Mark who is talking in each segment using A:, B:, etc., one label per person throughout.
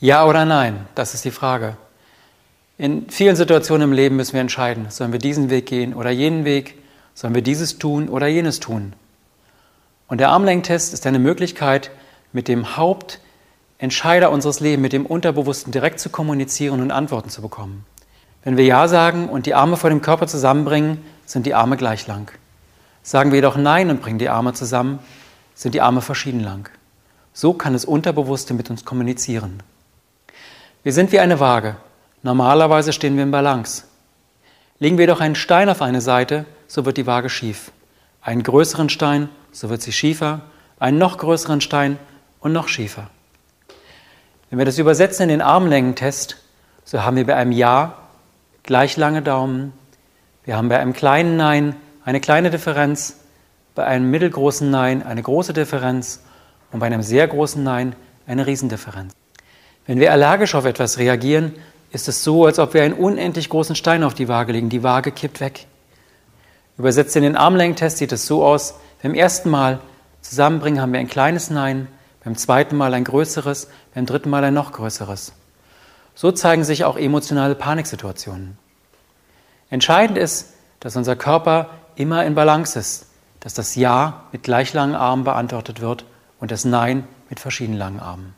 A: Ja oder nein? Das ist die Frage. In vielen Situationen im Leben müssen wir entscheiden, sollen wir diesen Weg gehen oder jenen Weg, sollen wir dieses tun oder jenes tun. Und der Armlenktest ist eine Möglichkeit, mit dem Hauptentscheider unseres Lebens, mit dem Unterbewussten direkt zu kommunizieren und Antworten zu bekommen. Wenn wir Ja sagen und die Arme vor dem Körper zusammenbringen, sind die Arme gleich lang. Sagen wir jedoch Nein und bringen die Arme zusammen, sind die Arme verschieden lang. So kann das Unterbewusste mit uns kommunizieren. Wir sind wie eine Waage. Normalerweise stehen wir in Balance. Legen wir doch einen Stein auf eine Seite, so wird die Waage schief. Einen größeren Stein, so wird sie schiefer. Einen noch größeren Stein und noch schiefer. Wenn wir das übersetzen in den Armlängentest, so haben wir bei einem Ja gleich lange Daumen. Wir haben bei einem kleinen Nein eine kleine Differenz, bei einem mittelgroßen Nein eine große Differenz und bei einem sehr großen Nein eine Riesendifferenz. Wenn wir allergisch auf etwas reagieren, ist es so, als ob wir einen unendlich großen Stein auf die Waage legen. Die Waage kippt weg. Übersetzt in den Armlängentest sieht es so aus, beim ersten Mal zusammenbringen haben wir ein kleines Nein, beim zweiten Mal ein größeres, beim dritten Mal ein noch größeres. So zeigen sich auch emotionale Paniksituationen. Entscheidend ist, dass unser Körper immer in Balance ist, dass das Ja mit gleich langen Armen beantwortet wird und das Nein mit verschieden langen Armen.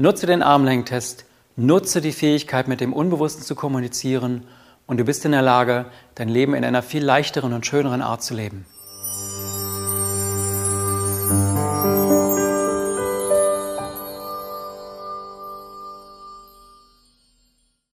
A: Nutze den Armlängentest, nutze die Fähigkeit, mit dem Unbewussten zu kommunizieren und du bist in der Lage, dein Leben in einer viel leichteren und schöneren Art zu leben.